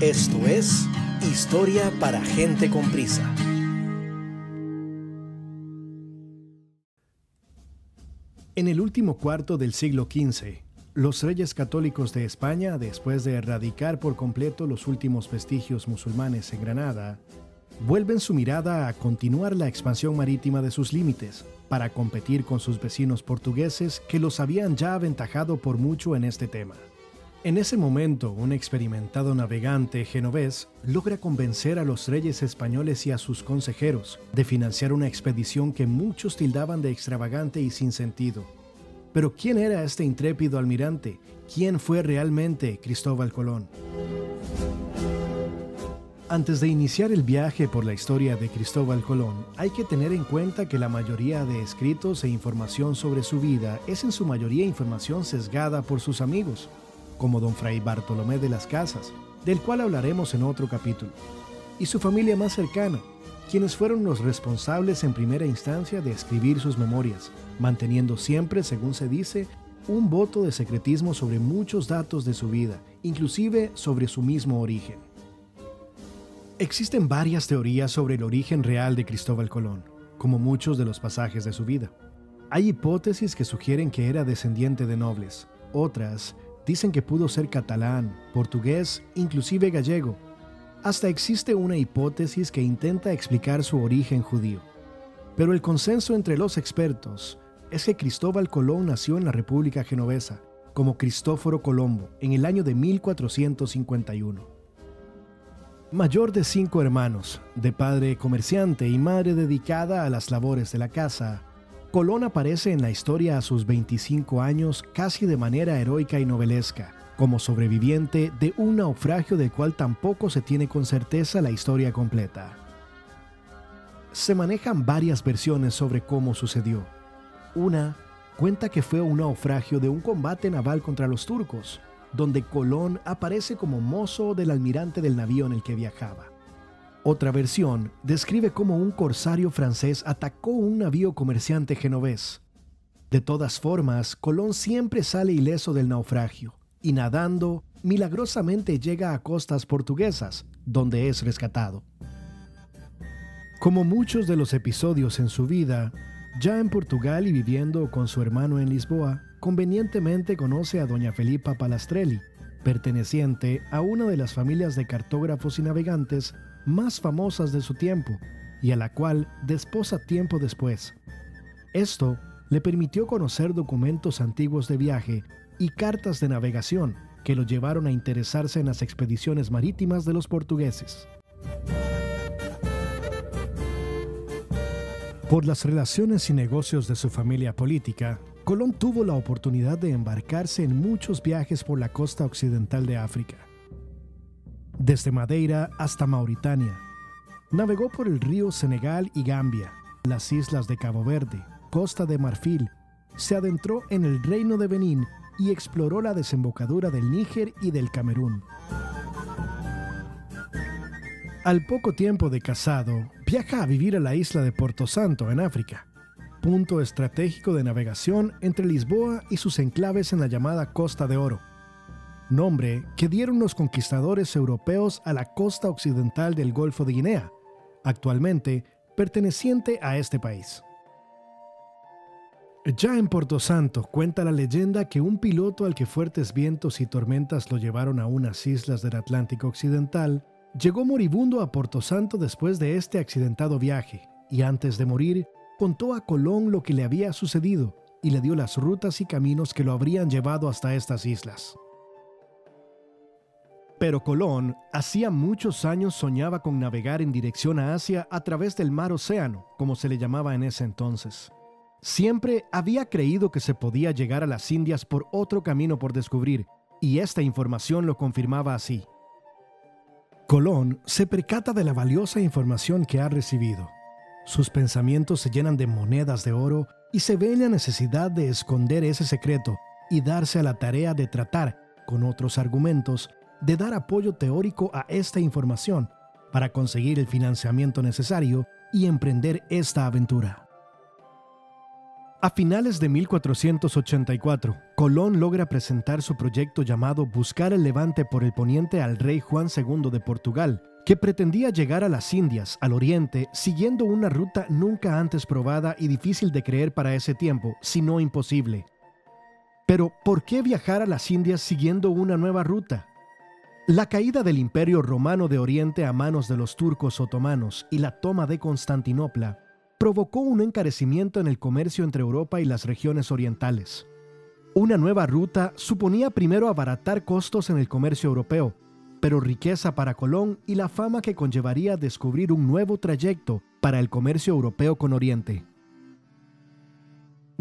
Esto es Historia para gente con prisa. En el último cuarto del siglo XV, los reyes católicos de España, después de erradicar por completo los últimos vestigios musulmanes en Granada, vuelven su mirada a continuar la expansión marítima de sus límites para competir con sus vecinos portugueses que los habían ya aventajado por mucho en este tema. En ese momento, un experimentado navegante genovés logra convencer a los reyes españoles y a sus consejeros de financiar una expedición que muchos tildaban de extravagante y sin sentido. Pero ¿quién era este intrépido almirante? ¿Quién fue realmente Cristóbal Colón? Antes de iniciar el viaje por la historia de Cristóbal Colón, hay que tener en cuenta que la mayoría de escritos e información sobre su vida es en su mayoría información sesgada por sus amigos, como don Fray Bartolomé de las Casas, del cual hablaremos en otro capítulo, y su familia más cercana, quienes fueron los responsables en primera instancia de escribir sus memorias, manteniendo siempre, según se dice, un voto de secretismo sobre muchos datos de su vida, inclusive sobre su mismo origen. Existen varias teorías sobre el origen real de Cristóbal Colón, como muchos de los pasajes de su vida. Hay hipótesis que sugieren que era descendiente de nobles, otras Dicen que pudo ser catalán, portugués, inclusive gallego. Hasta existe una hipótesis que intenta explicar su origen judío. Pero el consenso entre los expertos es que Cristóbal Colón nació en la República Genovesa, como Cristóforo Colombo, en el año de 1451. Mayor de cinco hermanos, de padre comerciante y madre dedicada a las labores de la casa, Colón aparece en la historia a sus 25 años casi de manera heroica y novelesca, como sobreviviente de un naufragio del cual tampoco se tiene con certeza la historia completa. Se manejan varias versiones sobre cómo sucedió. Una cuenta que fue un naufragio de un combate naval contra los turcos, donde Colón aparece como mozo del almirante del navío en el que viajaba. Otra versión describe cómo un corsario francés atacó un navío comerciante genovés. De todas formas, Colón siempre sale ileso del naufragio y nadando, milagrosamente llega a costas portuguesas, donde es rescatado. Como muchos de los episodios en su vida, ya en Portugal y viviendo con su hermano en Lisboa, convenientemente conoce a doña Felipa Palastrelli, perteneciente a una de las familias de cartógrafos y navegantes más famosas de su tiempo y a la cual desposa tiempo después. Esto le permitió conocer documentos antiguos de viaje y cartas de navegación que lo llevaron a interesarse en las expediciones marítimas de los portugueses. Por las relaciones y negocios de su familia política, Colón tuvo la oportunidad de embarcarse en muchos viajes por la costa occidental de África desde Madeira hasta Mauritania. Navegó por el río Senegal y Gambia, las islas de Cabo Verde, Costa de Marfil, se adentró en el reino de Benín y exploró la desembocadura del Níger y del Camerún. Al poco tiempo de casado, viaja a vivir a la isla de Porto Santo, en África, punto estratégico de navegación entre Lisboa y sus enclaves en la llamada Costa de Oro nombre que dieron los conquistadores europeos a la costa occidental del Golfo de Guinea, actualmente perteneciente a este país. Ya en Porto Santo cuenta la leyenda que un piloto al que fuertes vientos y tormentas lo llevaron a unas islas del Atlántico Occidental, llegó moribundo a Porto Santo después de este accidentado viaje y antes de morir contó a Colón lo que le había sucedido y le dio las rutas y caminos que lo habrían llevado hasta estas islas. Pero Colón hacía muchos años soñaba con navegar en dirección a Asia a través del mar océano, como se le llamaba en ese entonces. Siempre había creído que se podía llegar a las Indias por otro camino por descubrir, y esta información lo confirmaba así. Colón se percata de la valiosa información que ha recibido. Sus pensamientos se llenan de monedas de oro y se ve la necesidad de esconder ese secreto y darse a la tarea de tratar, con otros argumentos, de dar apoyo teórico a esta información para conseguir el financiamiento necesario y emprender esta aventura. A finales de 1484, Colón logra presentar su proyecto llamado Buscar el Levante por el Poniente al rey Juan II de Portugal, que pretendía llegar a las Indias, al oriente, siguiendo una ruta nunca antes probada y difícil de creer para ese tiempo, si no imposible. Pero, ¿por qué viajar a las Indias siguiendo una nueva ruta? La caída del Imperio Romano de Oriente a manos de los turcos otomanos y la toma de Constantinopla provocó un encarecimiento en el comercio entre Europa y las regiones orientales. Una nueva ruta suponía primero abaratar costos en el comercio europeo, pero riqueza para Colón y la fama que conllevaría descubrir un nuevo trayecto para el comercio europeo con Oriente.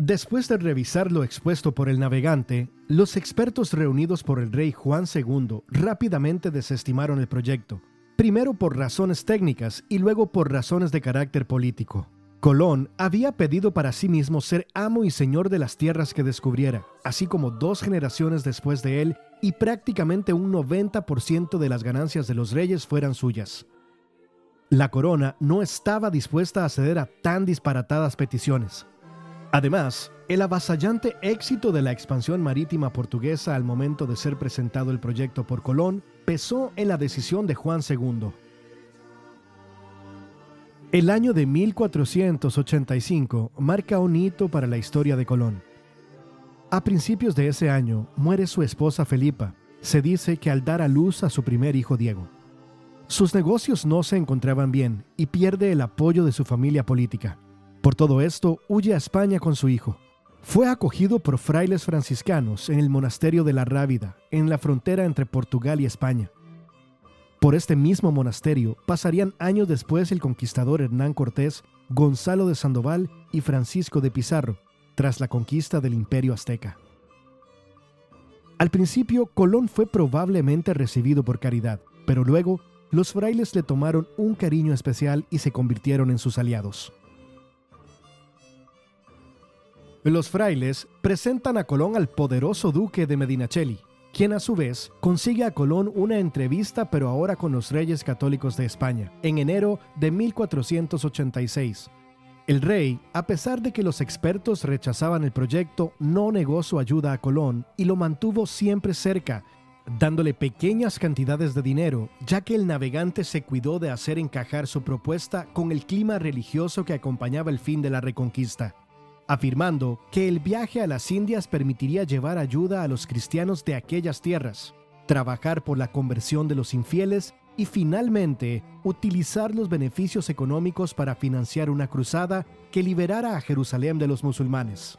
Después de revisar lo expuesto por el navegante, los expertos reunidos por el rey Juan II rápidamente desestimaron el proyecto, primero por razones técnicas y luego por razones de carácter político. Colón había pedido para sí mismo ser amo y señor de las tierras que descubriera, así como dos generaciones después de él y prácticamente un 90% de las ganancias de los reyes fueran suyas. La corona no estaba dispuesta a ceder a tan disparatadas peticiones. Además, el avasallante éxito de la expansión marítima portuguesa al momento de ser presentado el proyecto por Colón pesó en la decisión de Juan II. El año de 1485 marca un hito para la historia de Colón. A principios de ese año muere su esposa Felipa. Se dice que al dar a luz a su primer hijo Diego. Sus negocios no se encontraban bien y pierde el apoyo de su familia política. Por todo esto, huye a España con su hijo. Fue acogido por frailes franciscanos en el monasterio de la Rábida, en la frontera entre Portugal y España. Por este mismo monasterio pasarían años después el conquistador Hernán Cortés, Gonzalo de Sandoval y Francisco de Pizarro, tras la conquista del imperio azteca. Al principio, Colón fue probablemente recibido por caridad, pero luego los frailes le tomaron un cariño especial y se convirtieron en sus aliados. Los frailes presentan a Colón al poderoso duque de Medinaceli, quien a su vez consigue a Colón una entrevista pero ahora con los reyes católicos de España, en enero de 1486. El rey, a pesar de que los expertos rechazaban el proyecto, no negó su ayuda a Colón y lo mantuvo siempre cerca, dándole pequeñas cantidades de dinero, ya que el navegante se cuidó de hacer encajar su propuesta con el clima religioso que acompañaba el fin de la reconquista afirmando que el viaje a las Indias permitiría llevar ayuda a los cristianos de aquellas tierras, trabajar por la conversión de los infieles y finalmente utilizar los beneficios económicos para financiar una cruzada que liberara a Jerusalén de los musulmanes.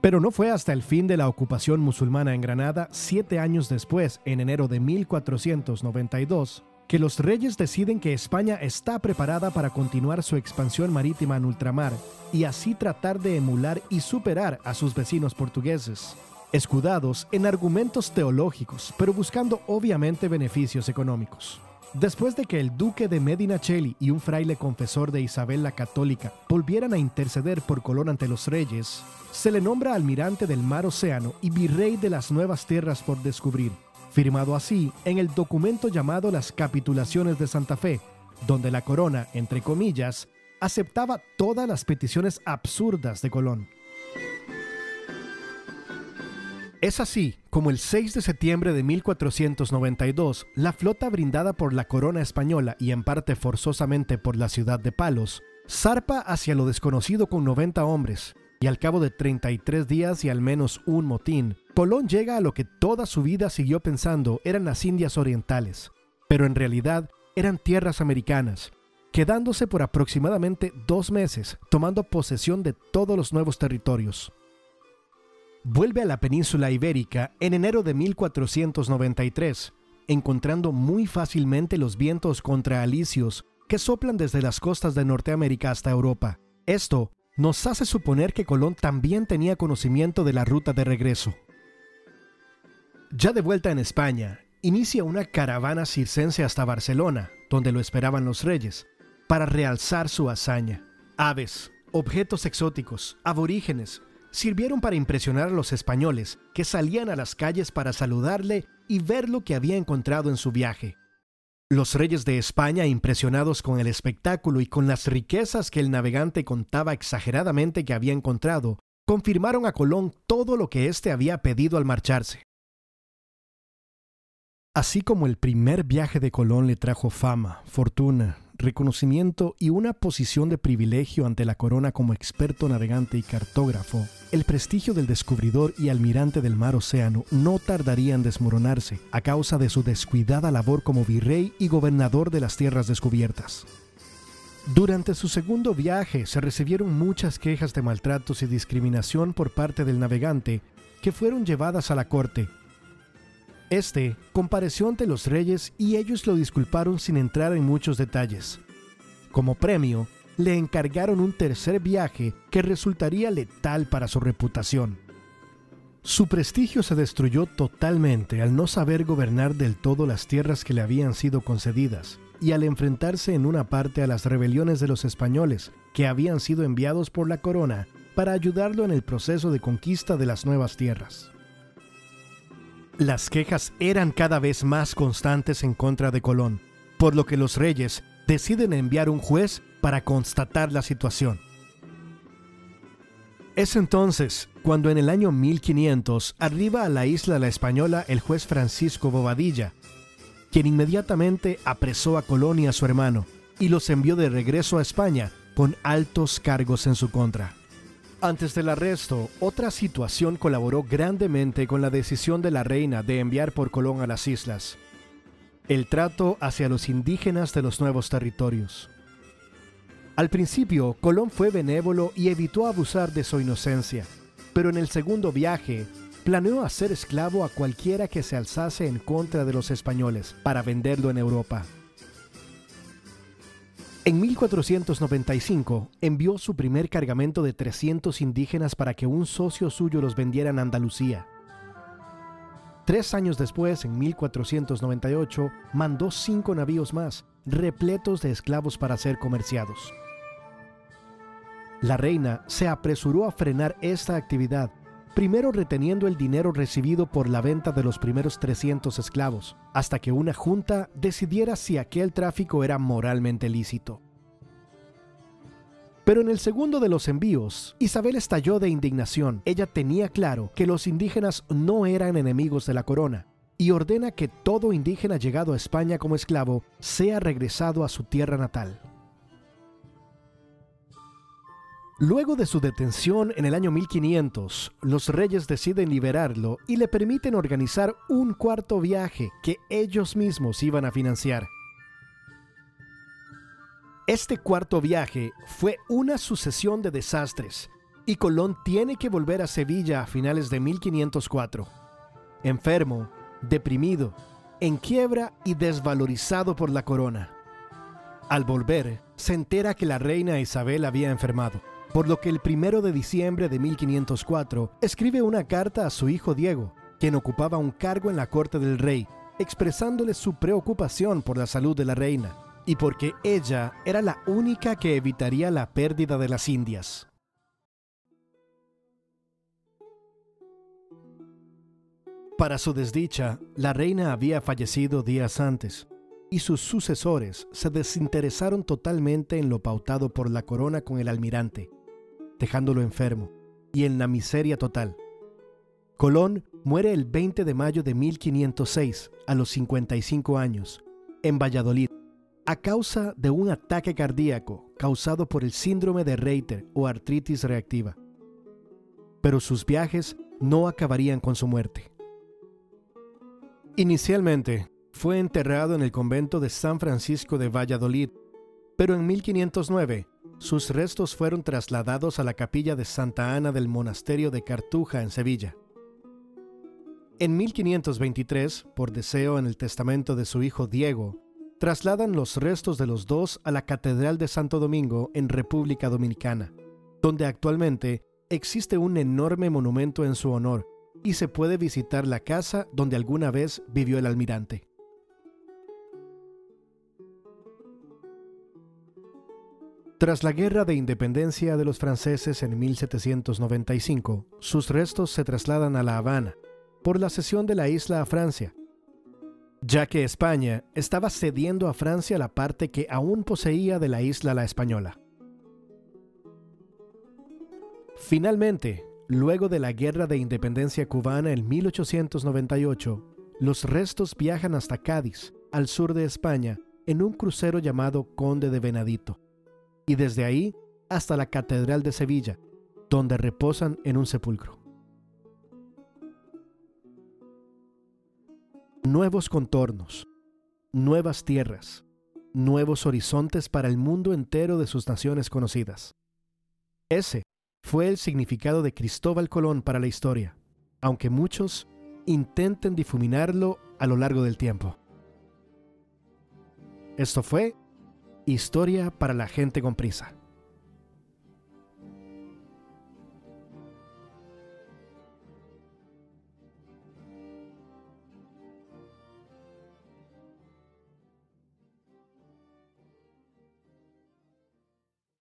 Pero no fue hasta el fin de la ocupación musulmana en Granada, siete años después, en enero de 1492, que los reyes deciden que España está preparada para continuar su expansión marítima en ultramar y así tratar de emular y superar a sus vecinos portugueses, escudados en argumentos teológicos, pero buscando obviamente beneficios económicos. Después de que el duque de Medinaceli y un fraile confesor de Isabel la Católica volvieran a interceder por Colón ante los reyes, se le nombra almirante del mar Océano y virrey de las nuevas tierras por descubrir, firmado así en el documento llamado las Capitulaciones de Santa Fe, donde la corona, entre comillas, aceptaba todas las peticiones absurdas de Colón. Es así como el 6 de septiembre de 1492, la flota brindada por la corona española y en parte forzosamente por la ciudad de Palos, zarpa hacia lo desconocido con 90 hombres, y al cabo de 33 días y al menos un motín, Colón llega a lo que toda su vida siguió pensando eran las Indias Orientales, pero en realidad eran tierras americanas, quedándose por aproximadamente dos meses tomando posesión de todos los nuevos territorios. Vuelve a la península ibérica en enero de 1493, encontrando muy fácilmente los vientos contraalicios que soplan desde las costas de Norteamérica hasta Europa. Esto nos hace suponer que Colón también tenía conocimiento de la ruta de regreso. Ya de vuelta en España, inicia una caravana circense hasta Barcelona, donde lo esperaban los reyes, para realzar su hazaña. Aves, objetos exóticos, aborígenes, sirvieron para impresionar a los españoles que salían a las calles para saludarle y ver lo que había encontrado en su viaje. Los reyes de España, impresionados con el espectáculo y con las riquezas que el navegante contaba exageradamente que había encontrado, confirmaron a Colón todo lo que éste había pedido al marcharse. Así como el primer viaje de Colón le trajo fama, fortuna, reconocimiento y una posición de privilegio ante la corona como experto navegante y cartógrafo, el prestigio del descubridor y almirante del mar océano no tardaría en desmoronarse a causa de su descuidada labor como virrey y gobernador de las tierras descubiertas. Durante su segundo viaje se recibieron muchas quejas de maltratos y discriminación por parte del navegante que fueron llevadas a la corte este compareció ante los reyes y ellos lo disculparon sin entrar en muchos detalles. Como premio, le encargaron un tercer viaje que resultaría letal para su reputación. Su prestigio se destruyó totalmente al no saber gobernar del todo las tierras que le habían sido concedidas y al enfrentarse en una parte a las rebeliones de los españoles que habían sido enviados por la corona para ayudarlo en el proceso de conquista de las nuevas tierras. Las quejas eran cada vez más constantes en contra de Colón, por lo que los reyes deciden enviar un juez para constatar la situación. Es entonces cuando en el año 1500 arriba a la isla La Española el juez Francisco Bobadilla, quien inmediatamente apresó a Colón y a su hermano y los envió de regreso a España con altos cargos en su contra. Antes del arresto, otra situación colaboró grandemente con la decisión de la reina de enviar por Colón a las islas. El trato hacia los indígenas de los nuevos territorios. Al principio, Colón fue benévolo y evitó abusar de su inocencia, pero en el segundo viaje, planeó hacer esclavo a cualquiera que se alzase en contra de los españoles para venderlo en Europa. En 1495 envió su primer cargamento de 300 indígenas para que un socio suyo los vendiera en Andalucía. Tres años después, en 1498, mandó cinco navíos más, repletos de esclavos para ser comerciados. La reina se apresuró a frenar esta actividad, primero reteniendo el dinero recibido por la venta de los primeros 300 esclavos, hasta que una junta decidiera si aquel tráfico era moralmente lícito. Pero en el segundo de los envíos, Isabel estalló de indignación. Ella tenía claro que los indígenas no eran enemigos de la corona y ordena que todo indígena llegado a España como esclavo sea regresado a su tierra natal. Luego de su detención en el año 1500, los reyes deciden liberarlo y le permiten organizar un cuarto viaje que ellos mismos iban a financiar. Este cuarto viaje fue una sucesión de desastres y Colón tiene que volver a Sevilla a finales de 1504. Enfermo, deprimido, en quiebra y desvalorizado por la corona. Al volver, se entera que la reina Isabel había enfermado por lo que el primero de diciembre de 1504 escribe una carta a su hijo Diego, quien ocupaba un cargo en la corte del rey, expresándole su preocupación por la salud de la reina y porque ella era la única que evitaría la pérdida de las Indias. Para su desdicha, la reina había fallecido días antes, y sus sucesores se desinteresaron totalmente en lo pautado por la corona con el almirante, dejándolo enfermo y en la miseria total. Colón muere el 20 de mayo de 1506, a los 55 años, en Valladolid, a causa de un ataque cardíaco causado por el síndrome de Reiter o artritis reactiva. Pero sus viajes no acabarían con su muerte. Inicialmente, fue enterrado en el convento de San Francisco de Valladolid, pero en 1509 sus restos fueron trasladados a la capilla de Santa Ana del monasterio de Cartuja en Sevilla. En 1523, por deseo en el testamento de su hijo Diego, trasladan los restos de los dos a la Catedral de Santo Domingo en República Dominicana, donde actualmente existe un enorme monumento en su honor y se puede visitar la casa donde alguna vez vivió el almirante. Tras la Guerra de Independencia de los franceses en 1795, sus restos se trasladan a La Habana por la cesión de la isla a Francia. ya que España estaba cediendo a Francia la parte que aún poseía de la isla La Española. Finalmente, luego de la Guerra de Independencia cubana en 1898, los restos viajan hasta Cádiz, al sur de España, en un crucero llamado Conde de Venadito, y desde ahí hasta la Catedral de Sevilla, donde reposan en un sepulcro. Nuevos contornos, nuevas tierras, nuevos horizontes para el mundo entero de sus naciones conocidas. Ese fue el significado de Cristóbal Colón para la historia, aunque muchos intenten difuminarlo a lo largo del tiempo. Esto fue Historia para la gente con prisa.